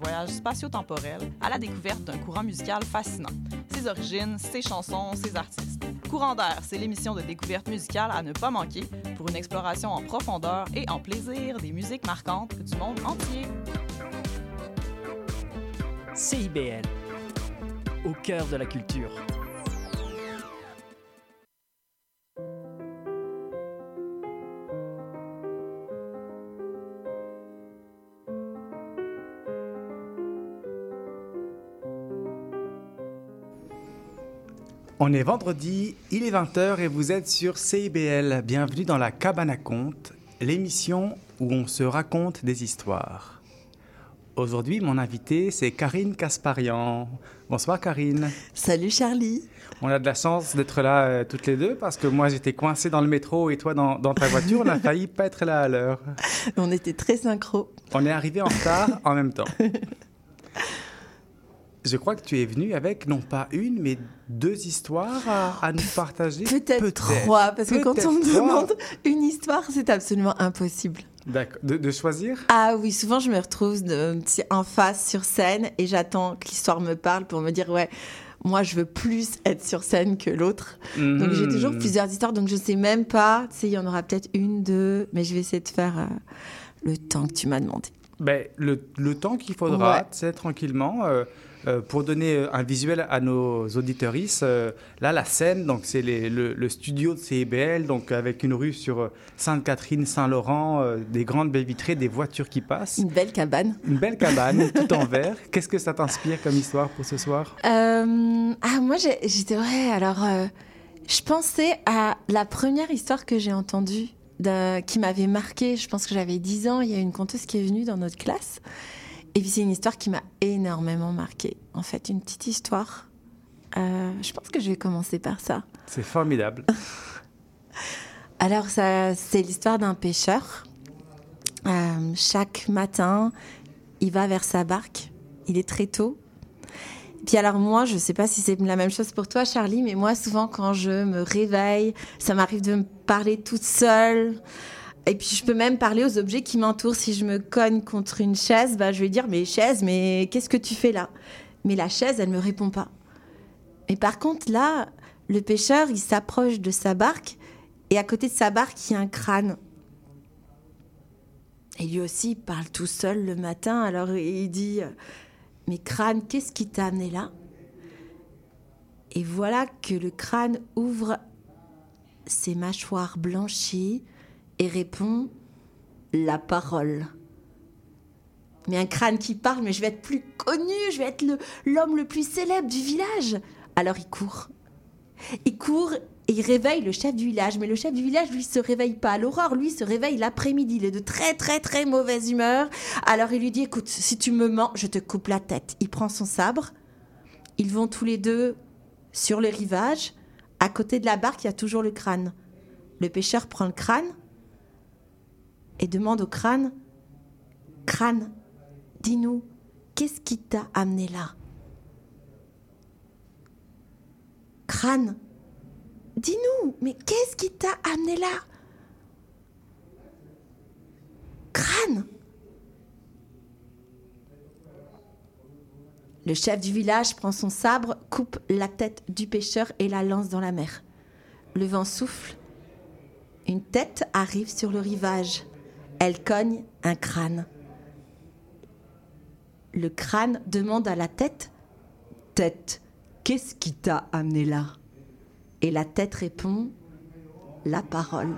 voyage spatio-temporel à la découverte d'un courant musical fascinant. Ses origines, ses chansons, ses artistes. Courant d'air, c'est l'émission de découverte musicale à ne pas manquer pour une exploration en profondeur et en plaisir des musiques marquantes du monde entier. CIBL, au cœur de la culture. On est vendredi, il est 20h et vous êtes sur CIBL. Bienvenue dans la Cabane à Conte, l'émission où on se raconte des histoires. Aujourd'hui, mon invité, c'est Karine Kasparian. Bonsoir Karine. Salut Charlie. On a de la chance d'être là euh, toutes les deux parce que moi j'étais coincé dans le métro et toi dans, dans ta voiture. On a failli pas être là à l'heure. On était très synchro. On est arrivé en retard en même temps. Je crois que tu es venu avec non pas une, mais deux histoires à, à nous partager. Peut-être trois, parce que quand on me demande une histoire, c'est absolument impossible. D'accord. De, de, choisir? Ah oui, souvent je me retrouve de, en face sur scène et j'attends que l'histoire me parle pour me dire ouais. Moi, je veux plus être sur scène que l'autre. Mmh. Donc, j'ai toujours plusieurs histoires. Donc, je sais même pas. Tu sais, il y en aura peut-être une, deux. Mais je vais essayer de faire euh, le temps que tu m'as demandé. Ben, le, le temps qu'il faudra, ouais. tu sais, tranquillement. Euh, euh, pour donner un visuel à nos auditorices, euh, là, la scène, donc c'est le, le, studio de CIBL, donc avec une rue sur Sainte-Catherine, Saint-Laurent, euh, des grandes baies vitrées, des voitures qui passent. Une belle cabane. Une belle cabane, tout en verre. Qu'est-ce que ça t'inspire comme histoire pour ce soir? Euh, Ah, moi, j'étais, ouais, alors, je pensais à la première histoire que j'ai entendue, qui m'avait marqué. Je pense que j'avais 10 ans. Il y a une conteuse qui est venue dans notre classe. Et puis c'est une histoire qui m'a énormément marquée. En fait, une petite histoire. Euh, je pense que je vais commencer par ça. C'est formidable. Alors, ça, c'est l'histoire d'un pêcheur. Euh, chaque matin, il va vers sa barque. Il est très tôt. Puis alors moi, je ne sais pas si c'est la même chose pour toi, Charlie, mais moi, souvent, quand je me réveille, ça m'arrive de me parler toute seule. Et puis je peux même parler aux objets qui m'entourent. Si je me cogne contre une chaise, bah, je vais dire mais chaise, mais qu'est-ce que tu fais là? Mais la chaise, elle me répond pas. Et par contre là, le pêcheur, il s'approche de sa barque et à côté de sa barque, il y a un crâne. Et lui aussi, il parle tout seul le matin. Alors il dit mais crâne, qu'est-ce qui t'a amené là? Et voilà que le crâne ouvre ses mâchoires blanchies et répond la parole. Mais un crâne qui parle, mais je vais être plus connu, je vais être l'homme le, plus célèbre du village. Alors il court. Il court et il réveille le chef du village. Mais le chef du village, lui, se réveille pas à l'aurore, lui se réveille l'après-midi. Il est de très très très mauvaise humeur. Alors il lui dit, écoute, si tu me mens, je te coupe la tête. Il prend son sabre. Ils vont tous les deux sur le rivage. À côté de la barque, il y a toujours le crâne. Le pêcheur prend le crâne et demande au crâne Crâne, dis-nous, qu'est-ce qui t'a amené là? Crâne, dis-nous, mais qu'est-ce qui t'a amené là? Crâne Le chef du village prend son sabre, coupe la tête du pêcheur et la lance dans la mer. Le vent souffle. Une tête arrive sur le rivage. Elle cogne un crâne. Le crâne demande à la tête Tête, qu'est-ce qui t'a amené là? Et la tête répond La parole.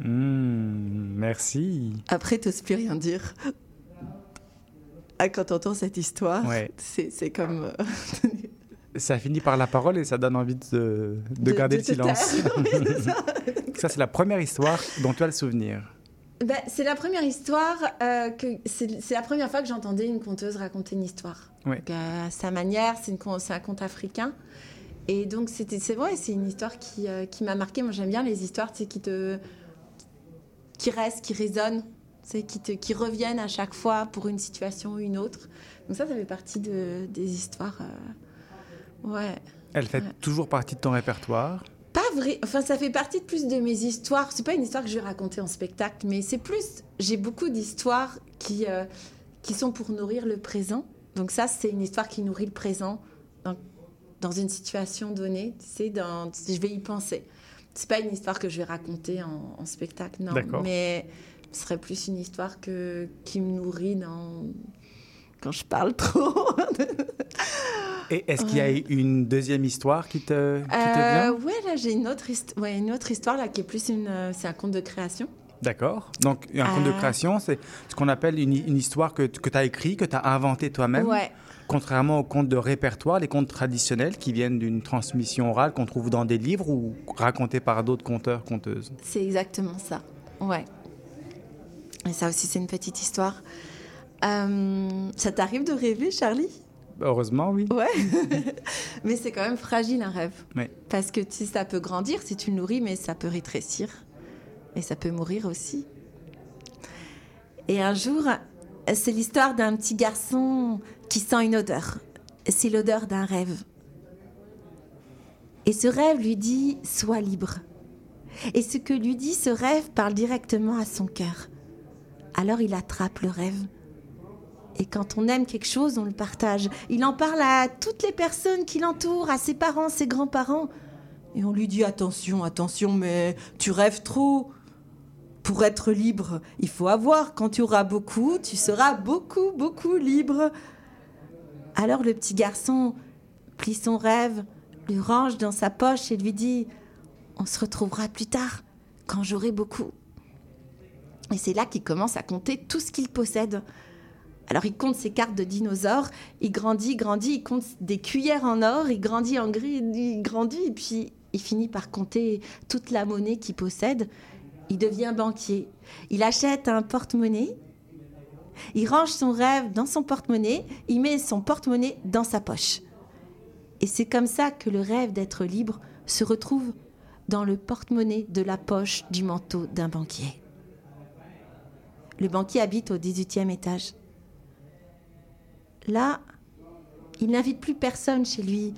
Mmh, merci. Après, t'oses plus rien dire. Ah, quand t'entends cette histoire, ouais. c'est comme. euh, ça finit par la parole et ça donne envie de, de, de garder de le silence. oui, ça. c'est la première histoire dont tu as le souvenir. Ben, c'est la première histoire euh, que c'est la première fois que j'entendais une conteuse raconter une histoire. Oui. Donc, euh, à sa manière, c'est un conte africain. Et donc c'était c'est vrai, c'est une histoire qui, euh, qui m'a marqué. Moi j'aime bien les histoires qui te qui restent, qui résonnent, qui te qui reviennent à chaque fois pour une situation ou une autre. Donc ça ça fait partie de, des histoires. Ouais. Elle fait ouais. toujours partie de ton répertoire pas vrai. Enfin, ça fait partie de plus de mes histoires. C'est pas une histoire que je vais raconter en spectacle, mais c'est plus. J'ai beaucoup d'histoires qui, euh, qui sont pour nourrir le présent. Donc, ça, c'est une histoire qui nourrit le présent dans, dans une situation donnée. Tu sais, dans, je vais y penser. C'est pas une histoire que je vais raconter en, en spectacle, non. Mais ce serait plus une histoire que, qui me nourrit dans, quand je parle trop. Et est-ce qu'il y a une deuxième histoire qui te, qui te Euh, vient? ouais, là j'ai une autre, hist- ouais, une autre histoire là qui est plus une, euh, c'est un conte de création. D'accord. Donc, un conte de Euh. création, c'est ce qu'on appelle une, une histoire que, que tu as écrit, que tu as inventé toi-même. Ouais. Contrairement aux contes de répertoire, les contes traditionnels qui viennent d'une transmission orale qu'on trouve dans des livres ou racontés par d'autres conteurs, conteuses. C'est exactement ça. Ouais. Et ça aussi c'est une petite histoire. Euh, ça t'arrive de rêver, Charlie? Heureusement, oui. Ouais. mais c'est quand même fragile un rêve. Ouais. Parce que sais, ça peut grandir si tu le nourris, mais ça peut rétrécir. Et ça peut mourir aussi. Et un jour, c'est l'histoire d'un petit garçon qui sent une odeur. C'est l'odeur d'un rêve. Et ce rêve lui dit Sois libre. Et ce que lui dit ce rêve parle directement à son cœur. Alors il attrape le rêve. Et quand on aime quelque chose, on le partage. Il en parle à toutes les personnes qui l'entourent, à ses parents, ses grands-parents. Et on lui dit attention, attention, mais tu rêves trop. Pour être libre, il faut avoir. Quand tu auras beaucoup, tu seras beaucoup, beaucoup libre. Alors le petit garçon plie son rêve, le range dans sa poche et lui dit On se retrouvera plus tard, quand j'aurai beaucoup. Et c'est là qu'il commence à compter tout ce qu'il possède. Alors il compte ses cartes de dinosaures, il grandit, grandit, il compte des cuillères en or, il grandit en gris, il grandit, et puis il finit par compter toute la monnaie qu'il possède. Il devient banquier. Il achète un porte-monnaie, il range son rêve dans son porte-monnaie, il met son porte-monnaie dans sa poche. Et c'est comme ça que le rêve d'être libre se retrouve dans le porte-monnaie de la poche du manteau d'un banquier. Le banquier habite au 18e étage. Là, il n'invite plus personne chez lui.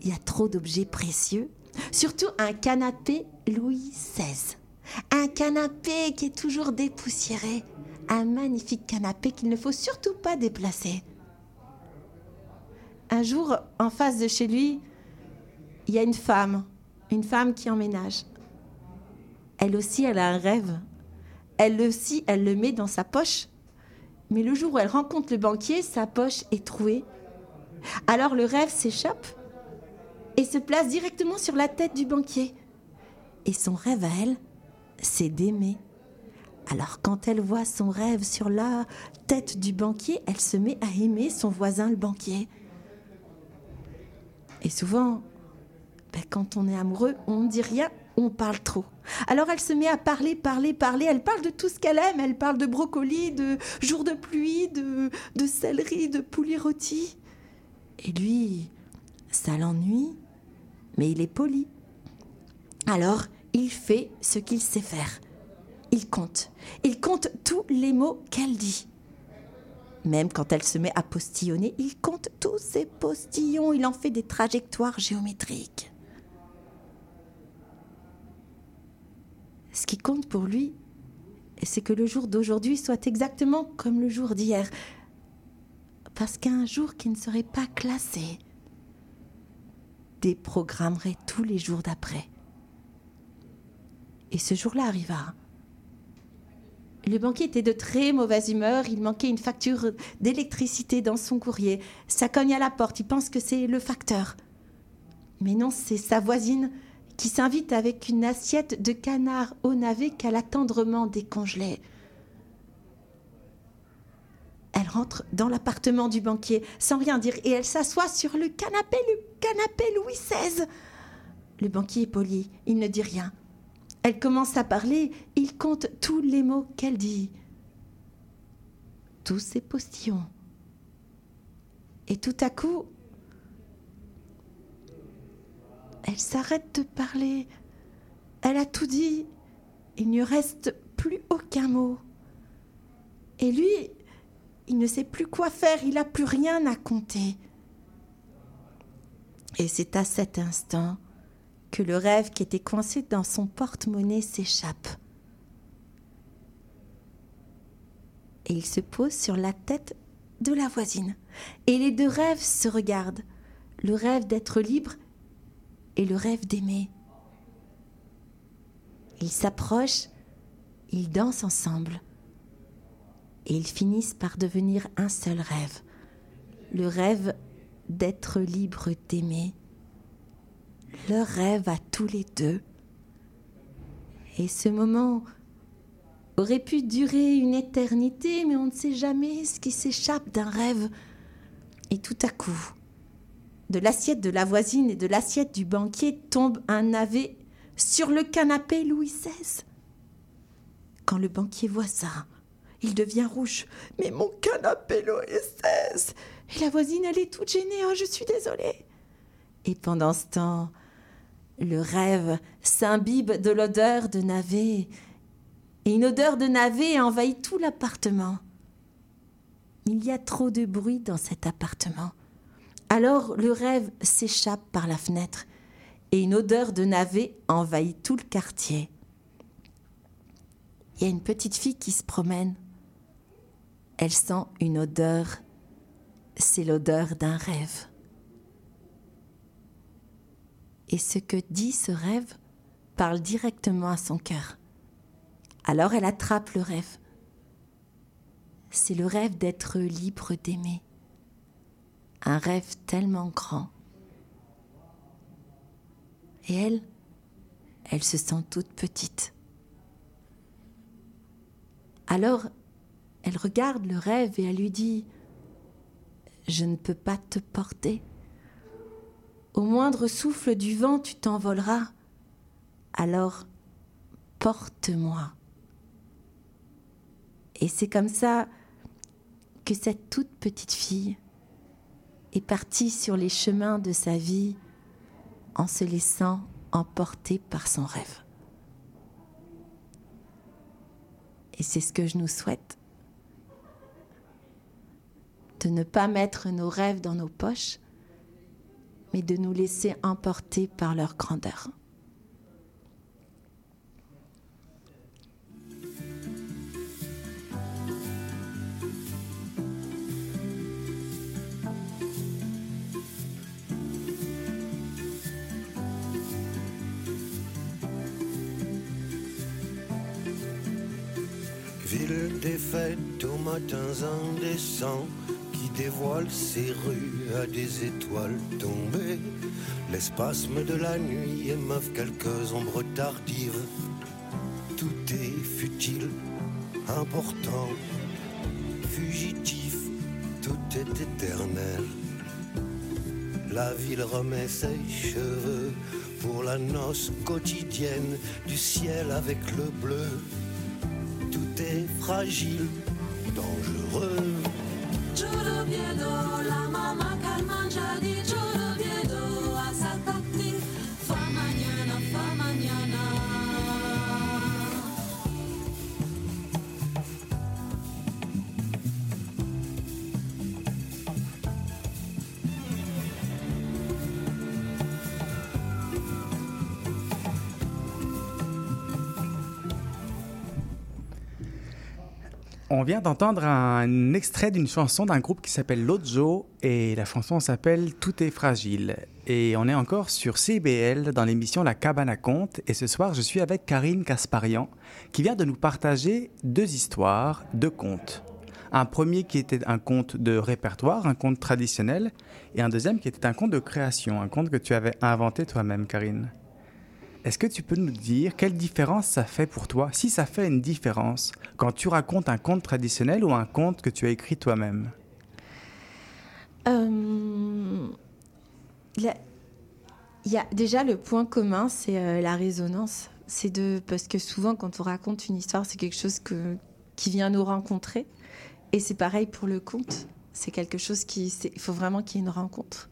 Il y a trop d'objets précieux. Surtout un canapé Louis XVI. Un canapé qui est toujours dépoussiéré. Un magnifique canapé qu'il ne faut surtout pas déplacer. Un jour, en face de chez lui, il y a une femme. Une femme qui emménage. Elle aussi, elle a un rêve. Elle aussi, elle le met dans sa poche. Mais le jour où elle rencontre le banquier, sa poche est trouée. Alors le rêve s'échappe et se place directement sur la tête du banquier. Et son rêve à elle, c'est d'aimer. Alors quand elle voit son rêve sur la tête du banquier, elle se met à aimer son voisin le banquier. Et souvent, ben, quand on est amoureux, on ne dit rien, on parle trop. Alors elle se met à parler, parler, parler. Elle parle de tout ce qu'elle aime. Elle parle de brocoli, de jours de pluie, de, de céleri, de poulet rôti. Et lui, ça l'ennuie, mais il est poli. Alors il fait ce qu'il sait faire. Il compte. Il compte tous les mots qu'elle dit. Même quand elle se met à postillonner, il compte tous ses postillons. Il en fait des trajectoires géométriques. Ce qui compte pour lui, c'est que le jour d'aujourd'hui soit exactement comme le jour d'hier. Parce qu'un jour qui ne serait pas classé déprogrammerait tous les jours d'après. Et ce jour-là arriva. Le banquier était de très mauvaise humeur, il manquait une facture d'électricité dans son courrier. Ça cogne à la porte, il pense que c'est le facteur. Mais non, c'est sa voisine qui s'invite avec une assiette de canard au navet qu'elle a tendrement. Elle rentre dans l'appartement du banquier sans rien dire et elle s'assoit sur le canapé, le canapé Louis XVI. Le banquier est poli, il ne dit rien. Elle commence à parler, il compte tous les mots qu'elle dit. Tous ses postillons. Et tout à coup, elle s'arrête de parler. Elle a tout dit. Il ne reste plus aucun mot. Et lui, il ne sait plus quoi faire, il n'a plus rien à compter. Et c'est à cet instant que le rêve qui était coincé dans son porte-monnaie s'échappe. Et il se pose sur la tête de la voisine. Et les deux rêves se regardent. Le rêve d'être libre et le rêve d'aimer. Ils s'approchent, ils dansent ensemble. Et ils finissent par devenir un seul rêve. Le rêve d'être libre d'aimer. Leur rêve à tous les deux. Et ce moment aurait pu durer une éternité, mais on ne sait jamais ce qui s'échappe d'un rêve. Et tout à coup, de l'assiette de la voisine et de l'assiette du banquier tombe un navet sur le canapé Louis XVI. Quand le banquier voit ça, il devient rouge. Mais mon canapé Louis XVI Et la voisine, elle est toute gênée. Oh, je suis désolée. Et pendant ce temps, le rêve s'imbibe de l'odeur de navet. Et une odeur de navet envahit tout l'appartement. Il y a trop de bruit dans cet appartement. Alors le rêve s'échappe par la fenêtre et une odeur de navet envahit tout le quartier. Il y a une petite fille qui se promène. Elle sent une odeur. C'est l'odeur d'un rêve. Et ce que dit ce rêve parle directement à son cœur. Alors elle attrape le rêve. C'est le rêve d'être libre d'aimer. Un rêve tellement grand. Et elle, elle se sent toute petite. Alors, elle regarde le rêve et elle lui dit, Je ne peux pas te porter. Au moindre souffle du vent, tu t'envoleras. Alors, porte-moi. Et c'est comme ça que cette toute petite fille est partie sur les chemins de sa vie en se laissant emporter par son rêve. Et c'est ce que je nous souhaite. De ne pas mettre nos rêves dans nos poches, mais de nous laisser emporter par leur grandeur. Des fêtes aux matins indécents qui dévoile ses rues à des étoiles tombées. L'espasme de la nuit émeuvent quelques ombres tardives. Tout est futile, important, fugitif, tout est éternel. La ville remet ses cheveux pour la noce quotidienne du ciel avec le bleu. Est fragile, dangereux. On vient d'entendre un extrait d'une chanson d'un groupe qui s'appelle Lojo et la chanson s'appelle Tout est fragile. Et on est encore sur CBL dans l'émission La Cabane à Conte et ce soir je suis avec Karine Kasparian qui vient de nous partager deux histoires, deux contes. Un premier qui était un conte de répertoire, un conte traditionnel et un deuxième qui était un conte de création, un conte que tu avais inventé toi-même Karine. Est-ce que tu peux nous dire quelle différence ça fait pour toi, si ça fait une différence, quand tu racontes un conte traditionnel ou un conte que tu as écrit toi-même? Euh, Il y a déjà le point commun, c'est euh, la résonance. C'est de parce que souvent quand on raconte une histoire, c'est quelque chose que, qui vient nous rencontrer. Et c'est pareil pour le conte. C'est quelque chose qui, il faut vraiment qu'il y ait une rencontre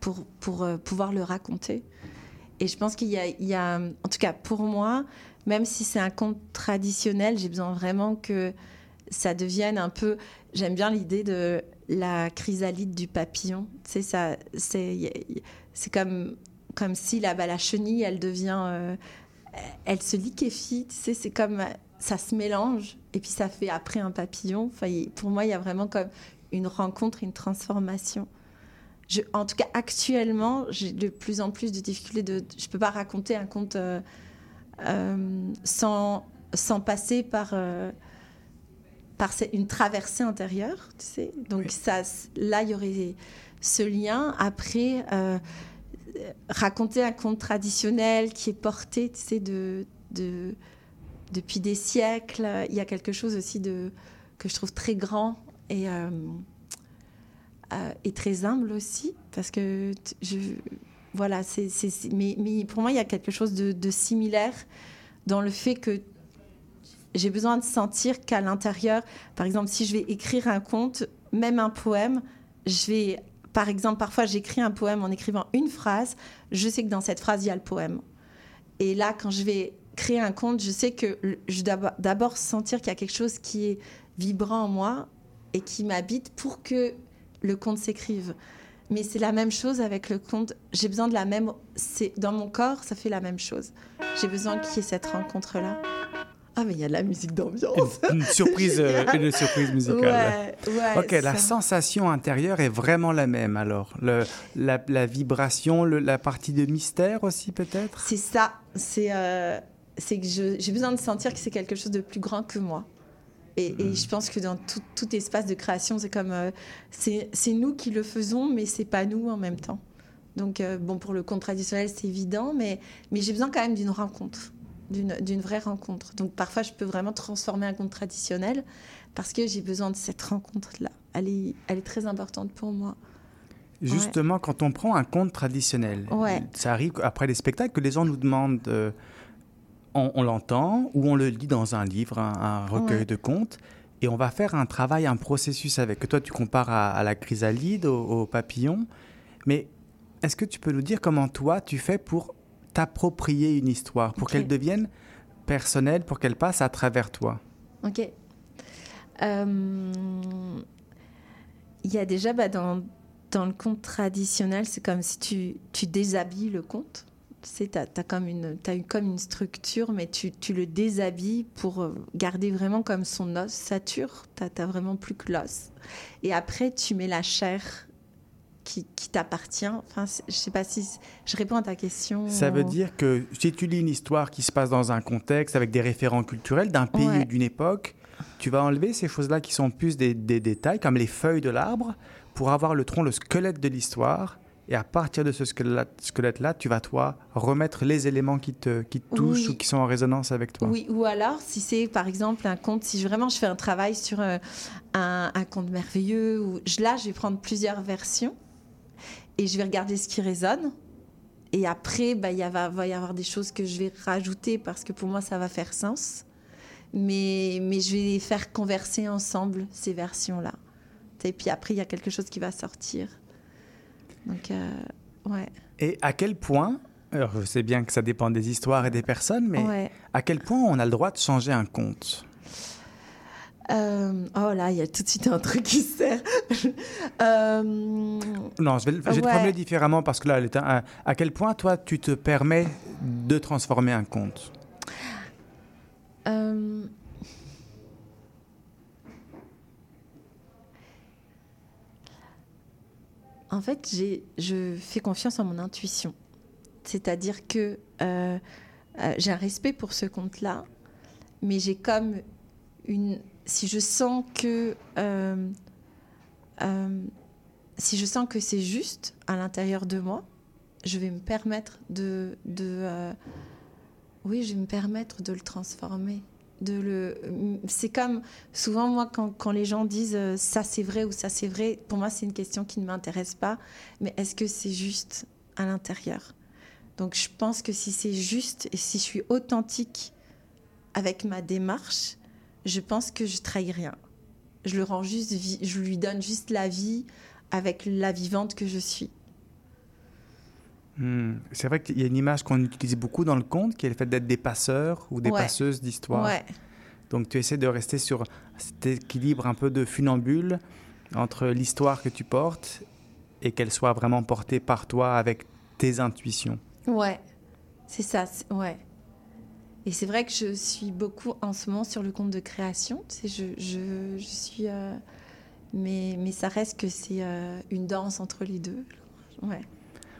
pour pour euh, pouvoir le raconter. Et je pense qu'il y a, en tout cas pour moi, même si c'est un conte traditionnel, j'ai besoin vraiment que ça devienne un peu. J'aime bien l'idée de la chrysalide du papillon. Sais, ça, c'est, c'est comme comme si là, bah, la chenille, elle devient, euh, elle se liquéfie, tu sais, c'est comme, ça se mélange, et puis ça fait après un papillon. Enfin, pour moi, il y a vraiment comme une rencontre, une transformation. Je, en tout cas, actuellement, j'ai de plus en plus de difficultés. De, je peux pas raconter un conte euh, euh, sans, sans passer par, euh, par une traversée intérieure, tu sais. Donc Oui. ça, là, il y aurait ce lien. Après, raconter un conte traditionnel qui est porté, tu sais, de, de, depuis des siècles. Il y a quelque chose aussi de, que je trouve très grand et, euh, et très humble aussi, parce que je, voilà, c'est, mais, mais pour moi, il y a quelque chose de, de similaire dans le fait que j'ai besoin de sentir qu'à l'intérieur, par exemple, si je vais écrire un conte, même un poème, je vais, par exemple, parfois j'écris un poème en écrivant une phrase, je sais que dans cette phrase, il y a le poème. Et là, quand je vais créer un conte, je sais que je dois d'abord sentir qu'il y a quelque chose qui est vibrant en moi et qui m'habite pour que le conte s'écrive. Mais c'est la même chose avec le conte. J'ai besoin de la même. C'est dans mon corps, ça fait la même chose. J'ai besoin qu'il y ait cette rencontre-là. Ah, mais il y a de la musique d'ambiance. Une, une surprise, euh, une surprise musicale. Ouais, ouais. Ok, la sensation intérieure est vraiment la même alors. Le, la, la vibration, le- la partie de mystère aussi peut-être? C'est ça. C'est euh, c'est que j'ai besoin de sentir que c'est quelque chose de plus grand que moi. Et, et je pense que dans tout, tout espace de création, c'est comme euh, c'est nous qui le faisons, mais c'est pas nous en même temps. Donc euh, bon, pour le conte traditionnel, c'est évident, mais mais j'ai besoin quand même d'une rencontre, d'une vraie rencontre. Donc parfois, je peux vraiment transformer un conte traditionnel parce que j'ai besoin de cette rencontre-là. Elle est, elle est très importante pour moi. Justement, quand on prend un conte traditionnel, Ouais. ça arrive après les spectacles que les gens nous demandent, euh, on, on l'entend ou on le lit dans un livre, un, un recueil Ouais. de contes, et on va faire un travail, un processus avec. Que toi, tu compares à, à la chrysalide, au, au papillon, mais est-ce que tu peux nous dire comment toi, tu fais pour t'approprier une histoire, pour qu'elle devienne personnelle, pour qu'elle passe à travers toi? Ok. Euh, Il y a déjà bah, dans, dans le conte traditionnel, c'est comme si tu, tu déshabilles le conte. Tu sais, tu as, comme une, comme une structure, mais tu, tu le déshabilles pour euh, garder vraiment comme son ossature. Tu n'as vraiment plus que l'os. Et après, tu mets la chair qui, qui t'appartient. Enfin, je sais pas si je réponds à ta question. Ça veut dire que si tu lis une histoire qui se passe dans un contexte avec des référents culturels d'un pays Ouais. ou d'une époque, tu vas enlever ces choses-là qui sont plus des, des détails, comme les feuilles de l'arbre, pour avoir le tronc, le squelette de l'histoire. Et à partir de ce squelette- squelette-là, tu vas, toi, remettre les éléments qui te, qui te touchent Oui. ou qui sont en résonance avec toi. Oui, ou alors, si c'est par exemple un conte, si vraiment je fais un travail sur euh, un, un conte merveilleux, ou là je vais prendre plusieurs versions et je vais regarder ce qui résonne. Et après, bah, il y va, va y avoir des choses que je vais rajouter parce que pour moi ça va faire sens. Mais, mais je vais les faire converser ensemble, ces versions-là. Et puis après, il y a quelque chose qui va sortir. Donc, euh, ouais. Et à quel point, alors je sais bien que ça dépend des histoires et des personnes, mais ouais. à quel point on a le droit de changer un conte? Euh, oh là, il y a tout de suite un truc qui se sert. Euh, Non, je vais, je vais te Ouais. formuler différemment parce que là, à, à quel point toi, tu te permets de transformer un conte? Euh, En fait, je fais confiance en mon intuition. C'est-à-dire que euh, euh, j'ai un respect pour ce conte-là, mais j'ai comme une. Si je sens que. euh, si je sens que c'est juste à l'intérieur de moi, je vais me permettre de. de oui, je vais me permettre de le transformer. C'est comme souvent moi quand, les gens disent euh, ça c'est vrai ou ça c'est vrai, pour moi c'est une question qui ne m'intéresse pas. Mais est-ce que c'est juste à l'intérieur? Donc je pense que si c'est juste et si je suis authentique avec ma démarche, je pense que je trahis rien. Je le rends juste, je lui donne juste la vie avec la vivante que je suis. Hmm. C'est vrai qu'il y a une image qu'on utilise beaucoup dans le conte, qui est le fait d'être des passeurs ou des Ouais. passeuses d'histoire. Ouais. Donc tu essaies de rester sur cet équilibre un peu de funambule entre l'histoire que tu portes et qu'elle soit vraiment portée par toi avec tes intuitions. Ouais, c'est ça, ouais. Et c'est vrai que je suis beaucoup en ce moment sur le compte de création. Tu sais, je, je, je suis. euh, mais, mais ça reste que c'est euh, une danse entre les deux. Ouais.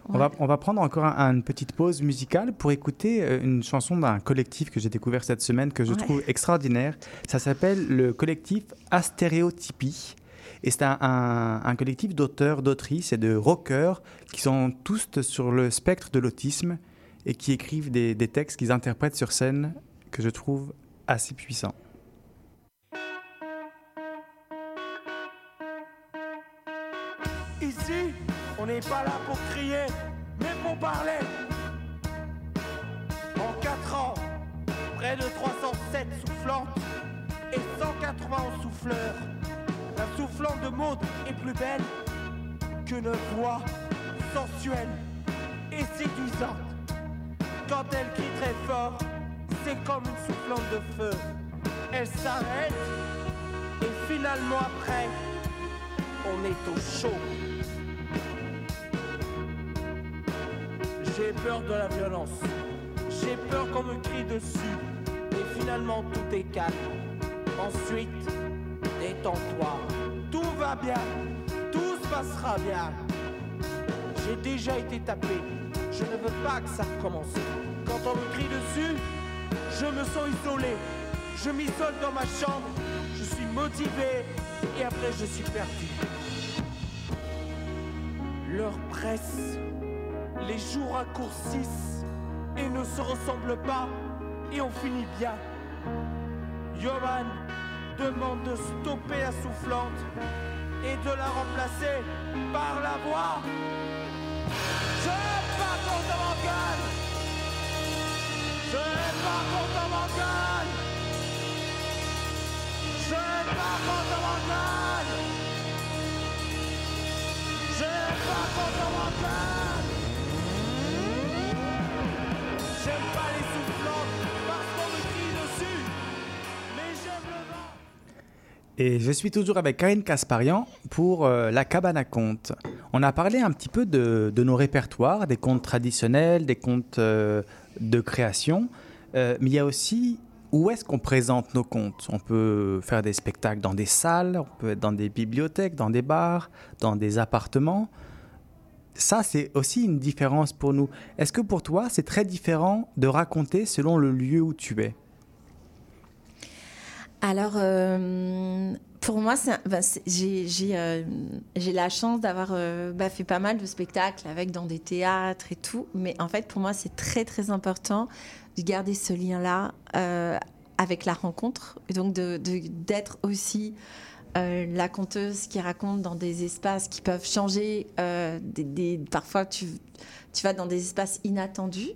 On va, on va prendre encore un- une petite pause musicale pour écouter euh, une chanson d'un collectif que j'ai découvert cette semaine que je Ouais. trouve extraordinaire. Ça s'appelle le collectif Astéréotypie. Et c'est un, un- un collectif d'auteurs, d'autrices et de rockers qui sont tous sur le spectre de l'autisme et qui écrivent des, des textes qu'ils interprètent sur scène que je trouve assez puissants. Pas là pour crier, mais pour parler. En 4 ans, près de 307 soufflantes et 191 souffleurs. La soufflante de Maud est plus belle qu'une voix sensuelle et séduisante. Quand elle crie très fort, c'est comme une soufflante de feu. Elle s'arrête et finalement après, on est au chaud. J'ai peur de la violence. J'ai peur qu'on me crie dessus. Et finalement, tout est calme. Ensuite, détends-toi. Tout va bien. Tout se passera bien. J'ai déjà été tapé. Je ne veux pas que ça recommence. Quand on me crie dessus, je me sens isolé. Je m'isole dans ma chambre. Je suis motivé. Et après, je suis perdu. L'heure presse. Les jours raccourcissent et ne se ressemblent pas et on finit bien. Yoman demande de stopper la soufflante et de la remplacer par la voix. Je pas contre mon gueule Je pas contre mon gueule Je pas contre mon gueule Je pas contre mon gueule Pas les dessus. Mais. Et je suis toujours avec Karine Kasparian pour euh, la cabane à contes. On a parlé un petit peu de, de nos répertoires, des contes traditionnels, des contes euh, de création, Euh, mais il y a aussi où est-ce qu'on présente nos contes? On peut faire des spectacles dans des salles, on peut être dans des bibliothèques, dans des bars, dans des appartements. Ça, c'est aussi une différence pour nous. Est-ce que pour toi, c'est très différent de raconter selon le lieu où tu es? Alors, euh, pour moi, j'ai, euh, j'ai la chance d'avoir euh, bah, fait pas mal de spectacles avec dans des théâtres et tout. Mais en fait, pour moi, c'est très, très important de garder ce lien-là avec la rencontre. Et donc, d'être aussi euh, la conteuse qui raconte dans des espaces qui peuvent changer. euh, des, des- parfois, tu, tu vas dans des espaces inattendus.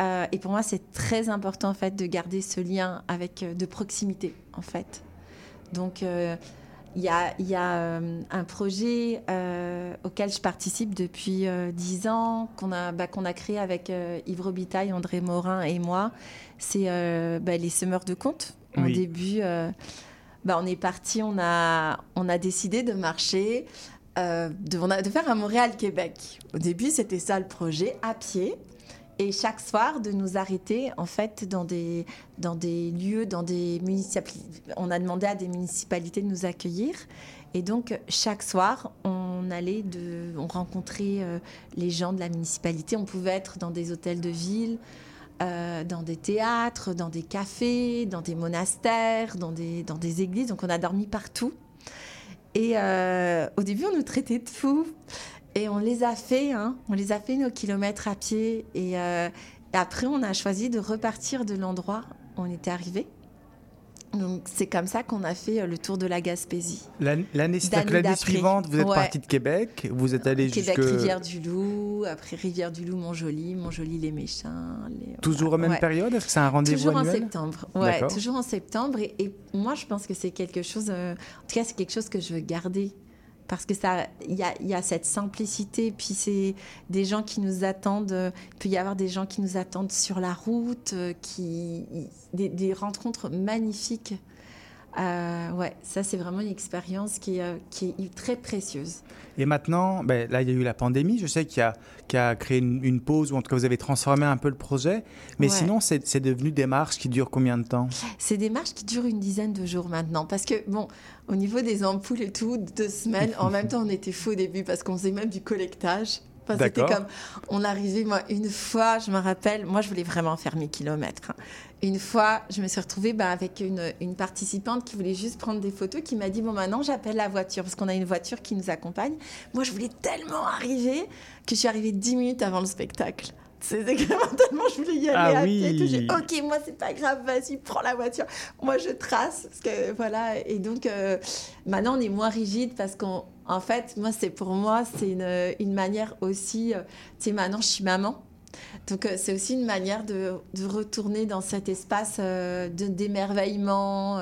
Euh, et pour moi, c'est très important en fait de garder ce lien avec de proximité en fait. Donc il y a, il y a, un projet auquel je participe depuis 10 ans qu'on a, bah, qu'on a créé avec Yves Robitaille, André Morin et moi. C'est bah, les semeurs de contes. Au Oui. début, bah, on est parti, on a, on a décidé de marcher. euh, de, faire un Montréal-Québec. Au début, c'était ça le projet, à pied. Et chaque soir, de nous arrêter en fait dans des, dans des lieux, dans des municipalités. On a demandé à des municipalités de nous accueillir. Et donc, chaque soir, on allait de, on rencontrait euh, les gens de la municipalité. On pouvait être dans des hôtels de ville, euh, dans des théâtres, dans des cafés, dans des monastères, dans des, dans des églises. Donc, on a dormi partout. Et euh, au début, on nous traitait de fous. Et on les a fait, hein, on les a fait nos kilomètres à pied. Et, euh, et après, on a choisi de repartir de l'endroit où on était arrivé. Donc, c'est comme ça qu'on a fait euh, le tour de la Gaspésie. L'année suivante, vous êtes Ouais. parti de Québec, vous êtes allé Québec, jusque... Rivière-du-Loup, après Rivière-du-Loup, Montjoli, Montjoli-les Méchants. les- Toujours voilà. aux mêmes Ouais. périodes Est-ce que c'est un rendez-vous Toujours en septembre. Ouais, toujours en septembre. Et, et moi, je pense que c'est quelque chose. euh, en tout cas, c'est quelque chose que je veux garder. Parce que ça, il y a, cette simplicité. Puis c'est des gens qui nous attendent. euh, Il peut y avoir des gens qui nous attendent sur la route, euh, qui des rencontres magnifiques Euh, ouais, ça c'est vraiment une expérience qui, est, euh, qui est très précieuse. Et maintenant, ben, là, il y a eu la pandémie. Je sais qu'il y a, qui a créé une, une pause, ou en tout cas, vous avez transformé un peu le projet. Mais Ouais. sinon, c'est c'est devenu des marches qui durent combien de temps? C'est des marches qui durent une dizaine de jours maintenant. Parce que, bon, au niveau des ampoules et tout, deux semaines, en même temps, on était faux au début parce qu'on faisait même du collectage. Enfin, c'était comme, on arrivait, moi, une fois, je me rappelle, moi, je voulais vraiment faire mes kilomètres. hein. Une fois, je me suis retrouvée bah, avec une, une participante qui voulait juste prendre des photos, qui m'a dit, bon, maintenant, j'appelle la voiture, parce qu'on a une voiture qui nous accompagne. Moi, je voulais tellement arriver que je suis arrivée dix minutes avant le spectacle. C'était vraiment tellement je voulais y aller Ah à pied. oui. J'ai, ok, moi, c'est pas grave, vas-y, prends la voiture. Moi, je trace. Parce que, voilà. Et donc, euh, maintenant, on est moins rigide parce qu'en en fait, moi, c'est pour moi, c'est une, une manière aussi. euh, tu sais, maintenant, je suis maman. Donc, euh, c'est aussi une manière de, de retourner dans cet espace euh, de, d'émerveillement.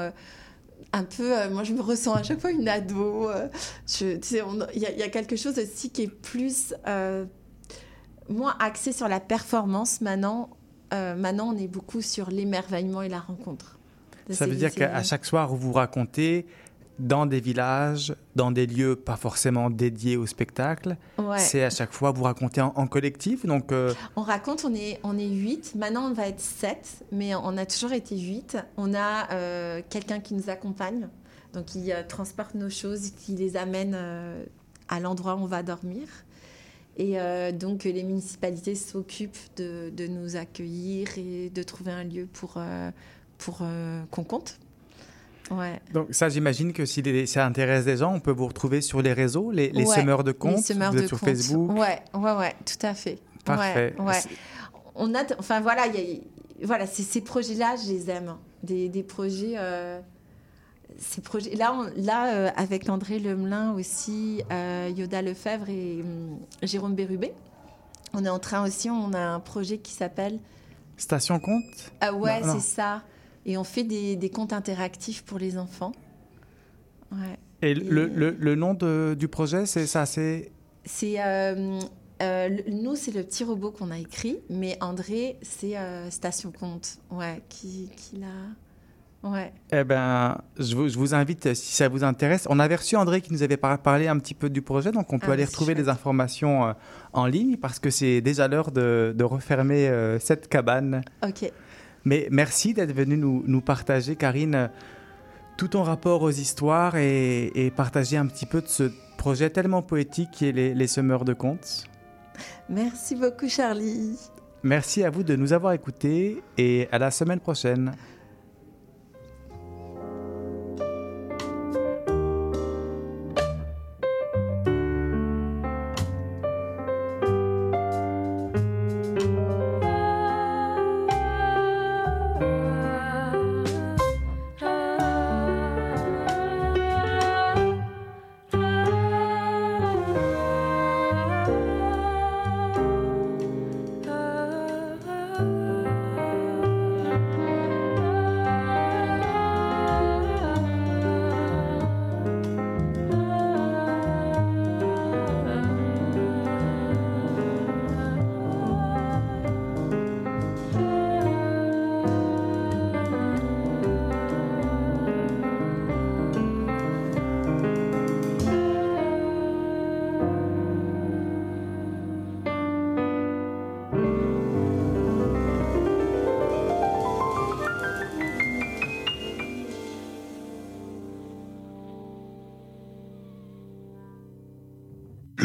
un peu, euh, moi je me ressens à chaque fois une ado. euh, Il y, y a quelque chose aussi qui est plus, euh, moins axé sur la performance maintenant. Euh, maintenant, on est beaucoup sur l'émerveillement et la rencontre. Ça veut dire qu'à chaque soir, vous vous racontez dans des villages, dans des lieux pas forcément dédiés au spectacle. Ouais. C'est à chaque fois vous racontez en, en collectif. Donc, euh, On raconte, on est, on est 8. Maintenant, on va être 7, mais on a toujours été 8. On a euh, quelqu'un qui nous accompagne, donc qui euh, transporte nos choses, qui les amène à l'endroit où on va dormir. Et euh, donc, les municipalités s'occupent de, de nous accueillir et de trouver un lieu pour, euh, pour euh, qu'on compte. Ouais. donc ça, j'imagine que si les- ça intéresse des gens, on peut vous retrouver sur les réseaux, les, les Ouais, semeurs de comptes. Les semeurs vous êtes de sur comptes. Facebook. Ouais, ouais, ouais, tout à fait. Parfait. Ouais, ouais. On a, enfin voilà, il y a- voilà, ces projets-là, je les aime. Des, des projets, euh, ces projets. Là, on- là, euh, avec André Lemelin aussi, euh, Yoda Lefebvre et hum, Jérôme Bérubé, on est en train aussi, on a un projet qui s'appelle. Station compte Ah ouais, c'est ça. Et on fait des, des comptes interactifs pour les enfants. Ouais. Et le, le- le nom de- du projet, c'est ça, c'est C'est euh, nous, c'est le petit robot qu'on a écrit, mais André, c'est Station Compte, ouais, qui, qui l'a, ouais. Eh ben, je vous, je vous invite, si ça vous intéresse. On avait reçu André qui nous avait par- parlé un petit peu du projet, donc on peut Ah, aller c'est retrouver chouette. les informations euh, en ligne parce que c'est déjà l'heure de, de refermer euh, cette cabane. Ok. Mais merci d'être venu nous, nous partager, Karine, tout ton rapport aux histoires et, et partager un petit peu de ce projet tellement poétique qui est les, les semeurs de contes. Merci beaucoup, Charlie. Merci à vous de nous avoir écoutés et à la semaine prochaine.